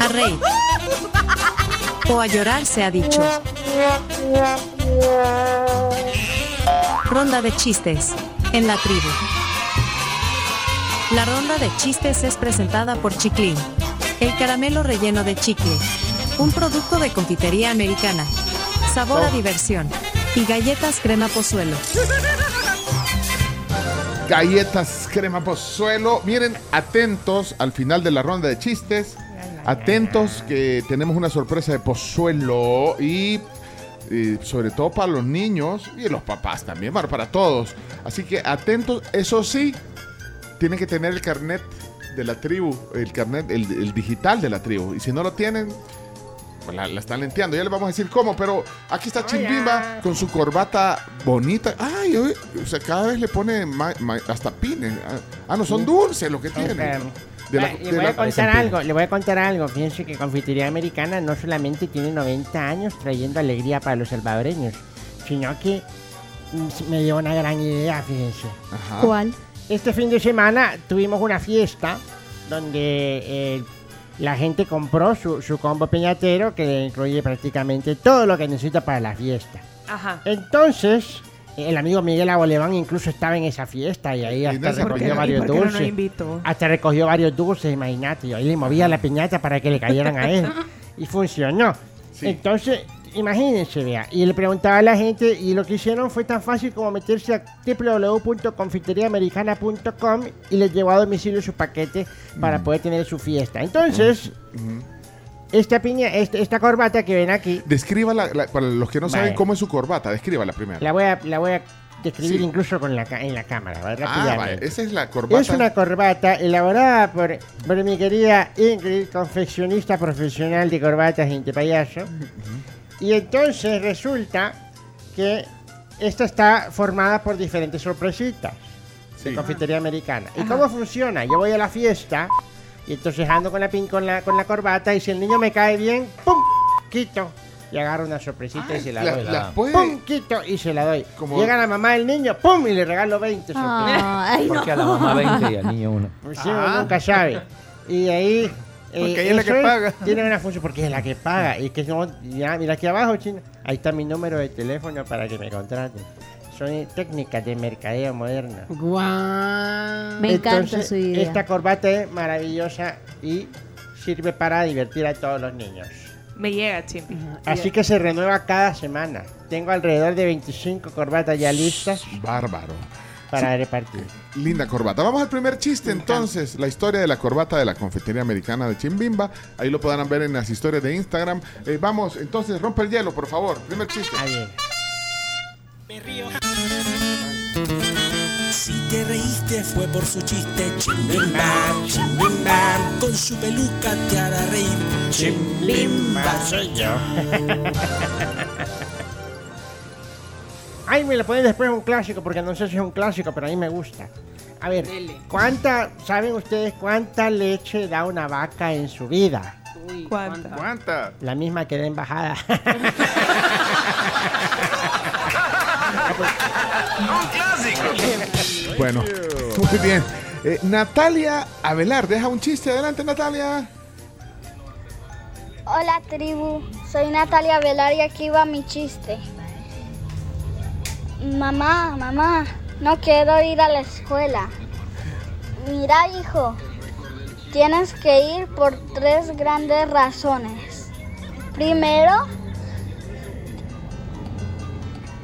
A reír. O a llorar se ha dicho. Ronda de chistes. En la tribu. La ronda de chistes es presentada por Chiclin. El caramelo relleno de chicle. Un producto de confitería americana. Sabor a diversión. Y galletas crema pozuelo. Galletas crema pozuelo. Miren, atentos al final de la ronda de chistes. Atentos que tenemos una sorpresa de pozuelo y, sobre todo para los niños y los papás también, para todos. Así que atentos, eso sí, tienen que tener el carnet de la tribu, el carnet, el digital de la tribu. Y si no lo tienen, pues la, la están lenteando. Ya les vamos a decir cómo, pero aquí está Chimbimba con su corbata bonita. Ay, o sea, cada vez le pone ma- ma- hasta pines. Ah, no, son dulces lo que tienen. De la- de le voy la- a contar algo, le voy a contar algo. Fíjense que Confitería Americana no solamente tiene 90 años trayendo alegría para los salvadoreños, sino que mm, me dio una gran idea, fíjense. Ajá. ¿Cuál? Este fin de semana tuvimos una fiesta donde eh, la gente compró su, su combo piñatero que incluye prácticamente todo lo que necesita para la fiesta. Ajá. Entonces, el amigo Miguel Aboleván incluso estaba en esa fiesta y ahí hasta recogió varios ¿Y por qué no nos dulces. invitó? Hasta recogió varios dulces, imagínate. Y ahí le movía la piñata para que le cayeran a él. Y funcionó. Sí. Entonces, imagínense, vea. Y le preguntaba a la gente, y lo que hicieron fue tan fácil como meterse a www.confiteriamericana.com y les llevó a domicilio su paquete Mm. para poder tener su fiesta. Entonces, esta piña, este- esta corbata que ven aquí, Descríbala, la- para los que no saben Vale. cómo es su corbata, descríbala primero. la voy a, la voy a describir Sí. incluso con la, en la cámara, ¿vale? ah, vaya, esa es la corbata. Es una corbata elaborada por, por mi querida Ingrid, confeccionista profesional de corbatas de payaso. Y entonces resulta que esta está formada por diferentes sorpresitas Sí. de confitería americana. ¿Y cómo funciona? Yo voy a la fiesta y entonces ando con la, pin, con la, con la corbata y si el niño me cae bien, ¡pum! Quito. Y agarro una sorpresita y se la La- doy. puede- ¡Pum! Quito y se la doy. Como- Llega la mamá del niño, ¡pum! Y le regalo 20 sorpresas. No. Porque a la mamá 20 y al niño 1. Pues sí, uno nunca sabe. Y ahí. Eh, Porque ella es la que paga. Tiene una función porque es la que paga. Y que no, ya, mira aquí abajo, chino. Ahí está mi número de teléfono para que me contraten. Son técnicas de mercadeo moderno. Guau. Me encanta su idea. Esta corbata es maravillosa y sirve para divertir a todos los niños. Me llega, Chimpi. Así que se renueva cada semana. Tengo alrededor de 25 corbatas ya listas Bárbaro. Para repartir. Linda corbata. Vamos al primer chiste entonces. La historia de la corbata de la confitería americana de Chimbimba. Ahí lo podrán ver en las historias de Instagram. Eh, vamos, entonces, rompe el hielo, por favor. Primer chiste. Ahí viene. Si te reíste fue por su chiste, chimbimba, chimbimba, con su peluca te hará reír, chimbimba. soy yo. Ay, me lo ponen después un clásico, porque no sé si es un clásico, pero a mí me gusta. A ver, ¿cuánta, saben ustedes cuánta leche da una vaca en su vida? ¿Cuánta? ¿Cuánta? La misma que da embajada. Bueno, muy bien. Eh, Natalia Avelar, deja un chiste. Adelante, Natalia. Hola tribu, soy Natalia Velar y aquí va mi chiste. Mamá, mamá, no quiero ir a la escuela. Mira hijo, tienes que ir por tres grandes razones. Primero,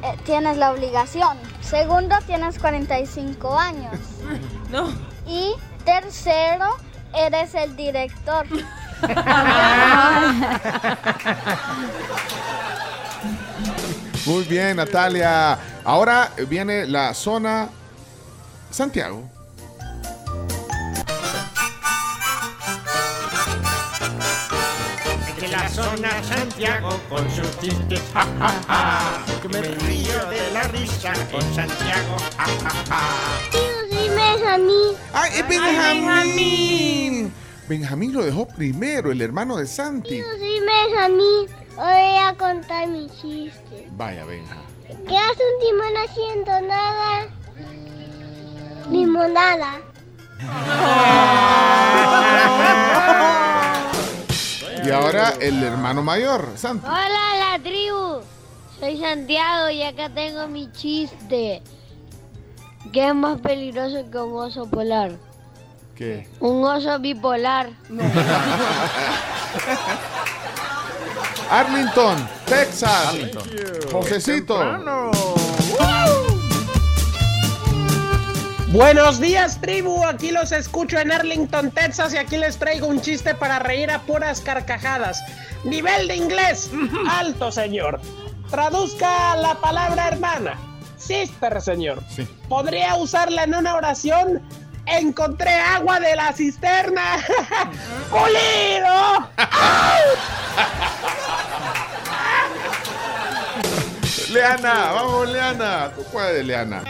eh, tienes la obligación. Segundo, tienes 45 años. No. Y tercero, eres el director. Muy bien, Natalia. Ahora viene la zona Santiago. De la zona Santiago con sus chistes, ja, ja, ja. Que me río de la risa con Santiago, ja, ja, ja. Dime a mí. ¡Ay, es Benjamín! Benjamín lo dejó primero, el hermano de Santi. Mí. Voy a contar mi chiste. Vaya, Benja. ¿Qué hace un timón haciendo nada? Limonada. ahora el hermano mayor, Santo. Hola la tribu, soy Santiago y acá tengo mi chiste. ¿Qué es más peligroso que un oso polar? ¿Qué? Un oso bipolar. Arlington, Texas. Josecito. Buenos días, tribu. Aquí los escucho en Arlington, Texas, y aquí les traigo un chiste para reír a puras carcajadas. Nivel de inglés alto, señor. Traduzca la palabra hermana. Sister, señor. Sí. ¿Podría usarla en una oración? Encontré agua de la cisterna. ¡Pulido! Leana, vamos, Leana. Tú puedes, Leana.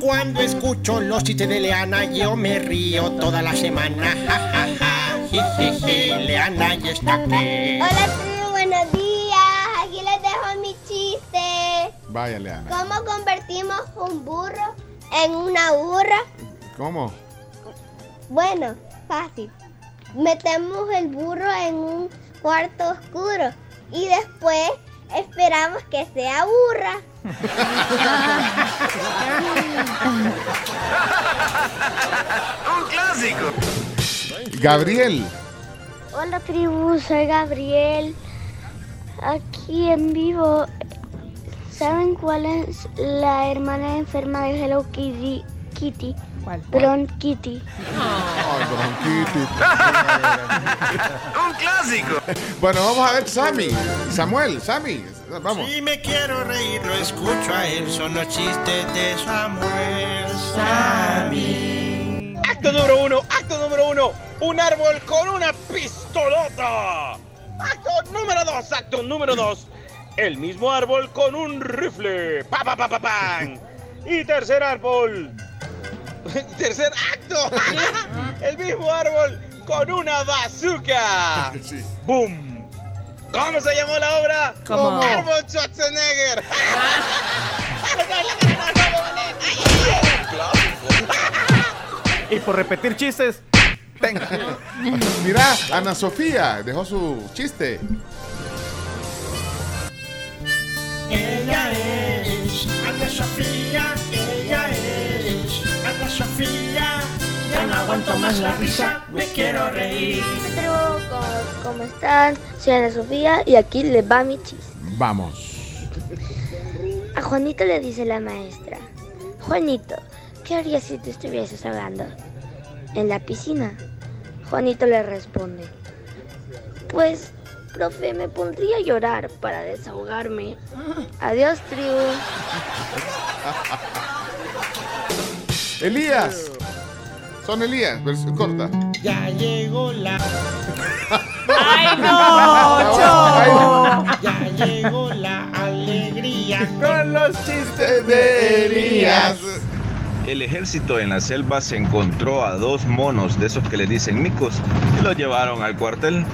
Cuando escucho los chistes de Leana, yo me río toda la semana. Ja, ja, ja. Jijiji, Leana ya está aquí. Hola, buenos días. Aquí les dejo mi chiste. Vaya, Leana. ¿Cómo convertimos un burro en una burra? ¿Cómo? Bueno, fácil. Metemos el burro en un cuarto oscuro y después esperamos que sea burra. Un clásico. Gabriel. Hola tribu, soy Gabriel. Aquí en vivo. ¿Saben cuál es la hermana enferma de Hello Kitty? Kitty. ¿Cuál? Bron Kitty. Un clásico. Bueno, vamos a ver Sammy. Samuel, Sammy. Vamos. Si me quiero reír, lo escucho a él. Son los chistes de Samuel. Sammy. Acto número uno, acto número uno. Un árbol con una pistolota. Acto número dos, acto número dos. El mismo árbol con un rifle. Pa, pa, pa, pa, pan. Y tercer árbol. Tercer acto. El mismo árbol con una bazooka. Sí. ¡Boom! ¿Cómo se llamó la obra? ¿Cómo? Arnold Schwarzenegger. Y por repetir chistes, venga. Mira, Ana Sofía dejó su chiste. Ella es Ana Sofía. Sofía. Ya no aguanto más la risa. Me quiero reír. ¿cómo, cómo están? Soy Ana Sofía y aquí les va mi chiste. Vamos. A Juanito le dice la maestra. Juanito, ¿qué harías si te estuvieses ahogando? En la piscina. Juanito le responde. Pues, profe, me pondría a llorar para desahogarme. Adiós, tribu. Elías. Son Elías, versión corta. Ya llegó la. ¡Ay, no! ¡Choco! Ya llegó la alegría. Con los chistes de Elías. El ejército en la selva se encontró a dos monos de esos que le dicen micos y los llevaron al cuartel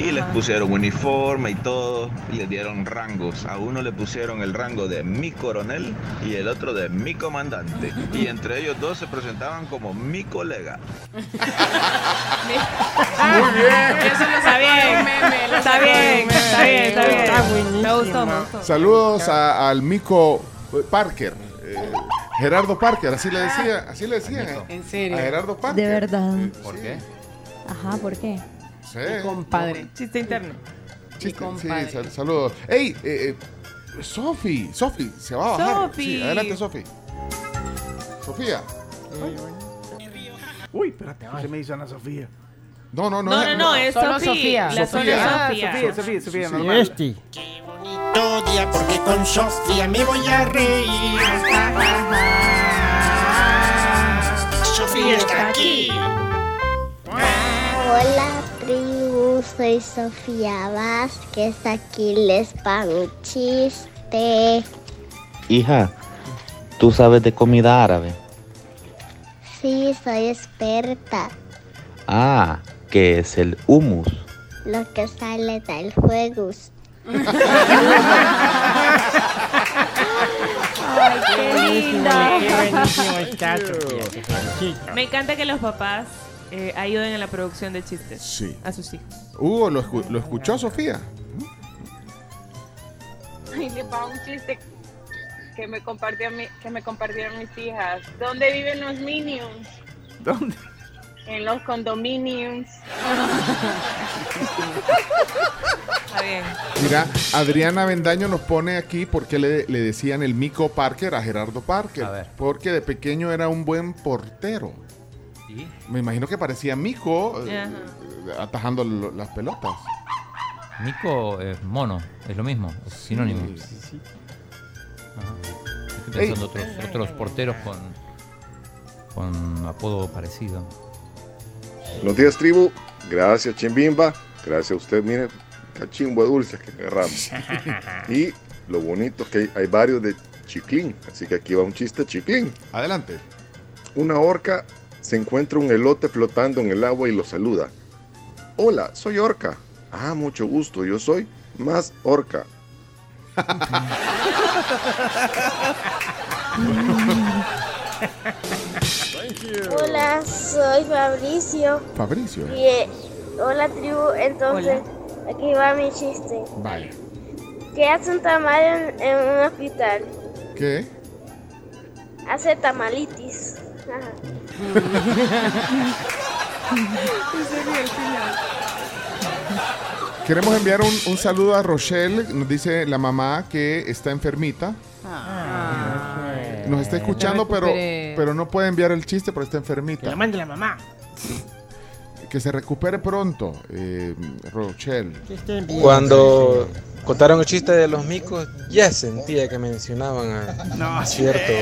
y les pusieron uniforme y todo y les dieron rangos. A uno le pusieron el rango de mi coronel y el otro de mi comandante y entre ellos dos se presentaban como mi colega. Muy bien. Eso lo está bien. Está bien, está bien, está bien. Está buenísimo. Me gustó, me gustó. Saludos a- al Mico Parker. eh, Gerardo Parker, así le decía, así le decían. eh, En serio. A Gerardo Parker. De verdad. ¿Por qué? Ajá, ¿por qué? Compadre. Chiste interno. Chiste, compadre. sí, sal- saludos. ¡Ey! Eh, eh, Sofi, Sofi, se va a bajar. Sofi. Sí, adelante, Sofi. Sofía. Uy, espérate, se me hizo Ana Sofía. No, no, no. No, no, no, es Solo Sofía. Sofía. La Sofía. zona Ah, Sofía. Sofía, Sofía, Sofía, normal. este. Bonito día porque con Sofía me voy a reír. Sofía está aquí. Soy Sofía Vázquez. Aquí les va mi chiste. Hija, ¿tú sabes de comida árabe? Sí, soy experta. Ah, que es el hummus. Lo que sale del fuego. Ay, qué linda. Qué. Me encanta que los papás eh, ayuden en la producción de chistes Sí. a sus hijos. Hugo, ¿lo, escu- lo escuchó Sofía? Ay, le va un chiste que me compartió mi- que me compartieron mis hijas. ¿Dónde viven los minions? ¿Dónde? En los condominiums. Está bien. Mira, Adriana Bendaño nos pone aquí porque le, le decían el Mico Parker a Gerardo Parker. Porque de pequeño era un buen portero. Me imagino que parecía Mico eh, atajando lo- las pelotas. Mico es mono, es lo mismo, es sinónimo. Ajá. Estoy pensando otros, otros porteros con, con apodo parecido. Buenos días, tribu. Gracias, Chimbimba. Gracias a usted, mire, cachimbo de dulce que agarramos. y lo bonito es que hay, hay varios de chiclín. Así que aquí va un chiste chiclín. Adelante. Una orca se encuentra un elote flotando en el agua y lo saluda. Hola, soy orca. Ah, mucho gusto, yo soy más orca. Hola, soy Fabricio. Fabricio. Y, eh, hola tribu, entonces aquí va mi chiste. Vaya. ¿Qué hace un tamal en, en un hospital? ¿Qué? Hace tamalitis. Ajá. Queremos enviar un, un saludo a Rochelle. Nos dice la mamá que está enfermita. Nos está escuchando, pero, pero no puede enviar el chiste porque está enfermita. Que lo mande la mamá. Que se recupere pronto, eh, Rochelle. Cuando contaron el chiste de los micos, ya sentía que mencionaban a, No, a cierto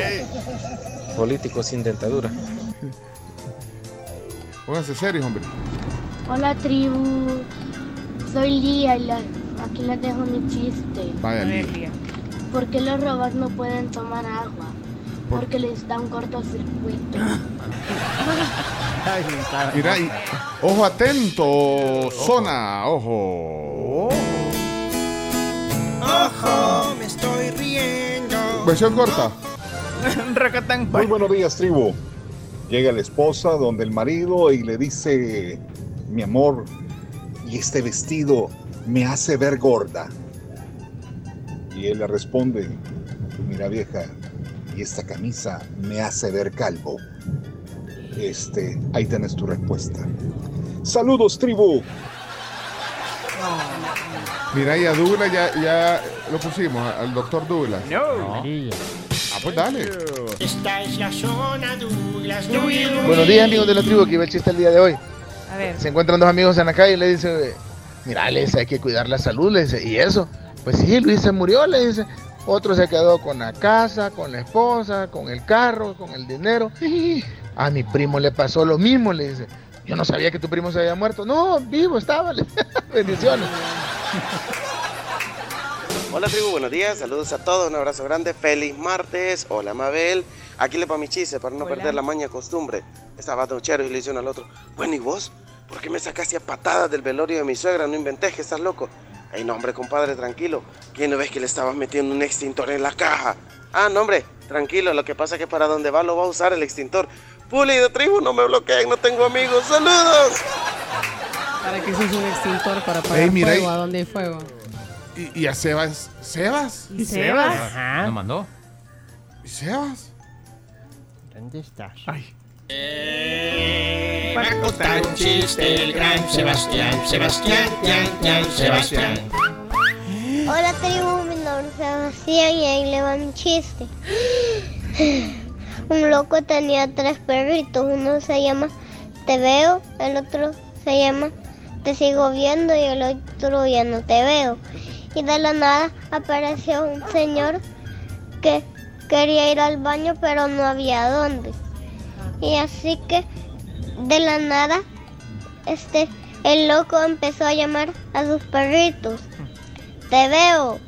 político sin dentadura. Pónganse serios, hombre. Hola tribu, soy Lía y la- aquí les dejo mi chiste. Vaya, Lía. ¿Por qué los robots no pueden tomar agua? Porque les da un cortocircuito. Mira, y- ojo atento, zona, ojo. Ojo, me estoy riendo. Versión corta. Muy buenos días, tribu. Llega la esposa donde el marido y le dice, mi amor, y este vestido me hace ver gorda. Y él le responde, mira vieja, y esta camisa me hace ver calvo. Este, ahí tenés tu respuesta. Saludos, tribu. Mira, y a Douglas ya, ya lo pusimos, al doctor Douglas. No. Ah, pues dale. Esta es la zona Douglas. Buenos días, amigos de la tribu, aquí va el chiste el día de hoy. A ver. Se encuentran dos amigos en la calle y le dice, mira, le dice, hay que cuidar la salud, le dice, ¿y eso? Pues sí, Luis se murió, le dice. Otro se quedó con la casa, con la esposa, con el carro, con el dinero. A mi primo le pasó lo mismo, le dice. Yo no sabía que tu primo se había muerto. No, vivo estaba. Bendiciones. Hola tribu, buenos días, saludos a todos, un abrazo grande, feliz martes, hola Mabel, aquí le pa mi chiste para no Hola. perder la maña costumbre. Estaba Chero y le dice uno al otro, bueno y vos, ¿por qué me sacaste a patadas del velorio de mi suegra? No inventé que estás loco. Ey, no hombre, compadre, tranquilo, ¿quién no ves que le estabas metiendo un extintor en la caja? Ah, no hombre, tranquilo, lo que pasa es que para donde va lo va a usar el extintor. Puli de tribu, no me bloqueen, no tengo amigos, saludos. ¿Para qué se usa un extintor? Para apagar Ey, mira fuego. ¿A dónde hay fuego? Y, y a Sebas. ¿Sebas? ¿Y Sebas? Ajá. ¿Lo mandó? ¿Y Sebas? ¿Dónde estás? Ay. Va a contar un chiste el gran Sebastián, Sebastián, Tian, Tian, Sebastián. Hola tribu, mi nombre es Sebastián y ahí le va mi chiste. Un loco tenía tres perritos, uno se llama Te veo, el otro se llama Te sigo viendo y el otro ya no te veo. Y de la nada apareció un señor que quería ir al baño pero no había dónde. Y así que de la nada este el loco empezó a llamar a sus perritos. Te veo.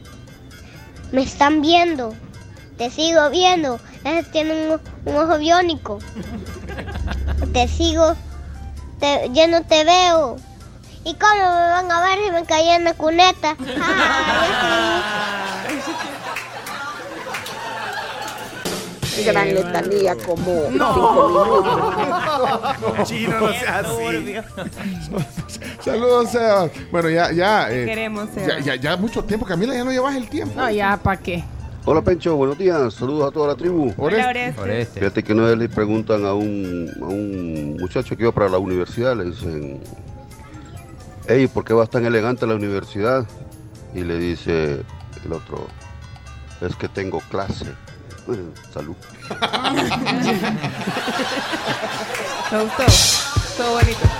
Me están viendo. Te sigo viendo. Tiene un, un ojo biónico. Te sigo. Te, yo no te veo. ¿Y cómo me van a ver si me caí en la cuneta? Ay, gran letanía como cinco minutos. Chino, no sea así. Saludos, Seba. Bueno, ya, ya. eh, Queremos, Seba. ya, ya, ya mucho tiempo, Camila, ya no llevas el tiempo. No, ya, ¿para qué? Hola Pencho, buenos días, saludos a toda la tribu. Hola, Oreste. Oreste. Fíjate que una vez le preguntan a un, a un muchacho que iba para la universidad, le dicen, hey, ¿por qué vas tan elegante a la universidad? Y le dice el otro, es que tengo clase. Salud. Me gustó. Todo bonito.